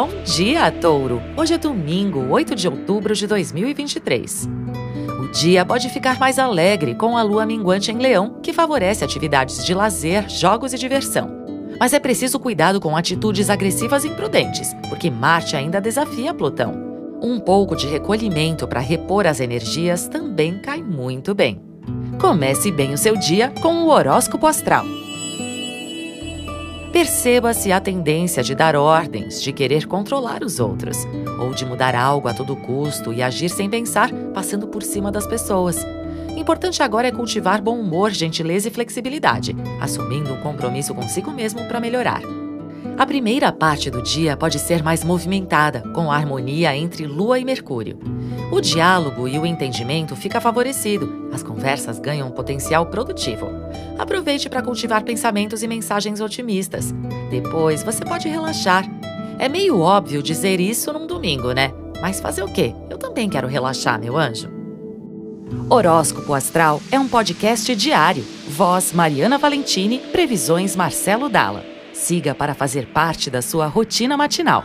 Bom dia, Touro! Hoje é domingo, 8 de outubro de 2023. O dia pode ficar mais alegre com a lua minguante em Leão, que favorece atividades de lazer, jogos e diversão. Mas é preciso cuidado com atitudes agressivas e imprudentes, porque Marte ainda desafia Plutão. Um pouco de recolhimento para repor as energias também cai muito bem. Comece bem o seu dia com o horóscopo astral. Perceba se há tendência de dar ordens, de querer controlar os outros, ou de mudar algo a todo custo e agir sem pensar, passando por cima das pessoas. Importante agora é cultivar bom humor, gentileza e flexibilidade, assumindo um compromisso consigo mesmo para melhorar. A primeira parte do dia pode ser mais movimentada, com a harmonia entre Lua e Mercúrio. O diálogo e o entendimento fica favorecido, as conversas ganham um potencial produtivo. Aproveite para cultivar pensamentos e mensagens otimistas. Depois você pode relaxar. É meio óbvio dizer isso num domingo, né? Mas fazer o quê? Eu também quero relaxar, meu anjo. Horóscopo Astral é um podcast diário. Voz Mariana Valentini, previsões Marcelo Dalla. Siga para fazer parte da sua rotina matinal.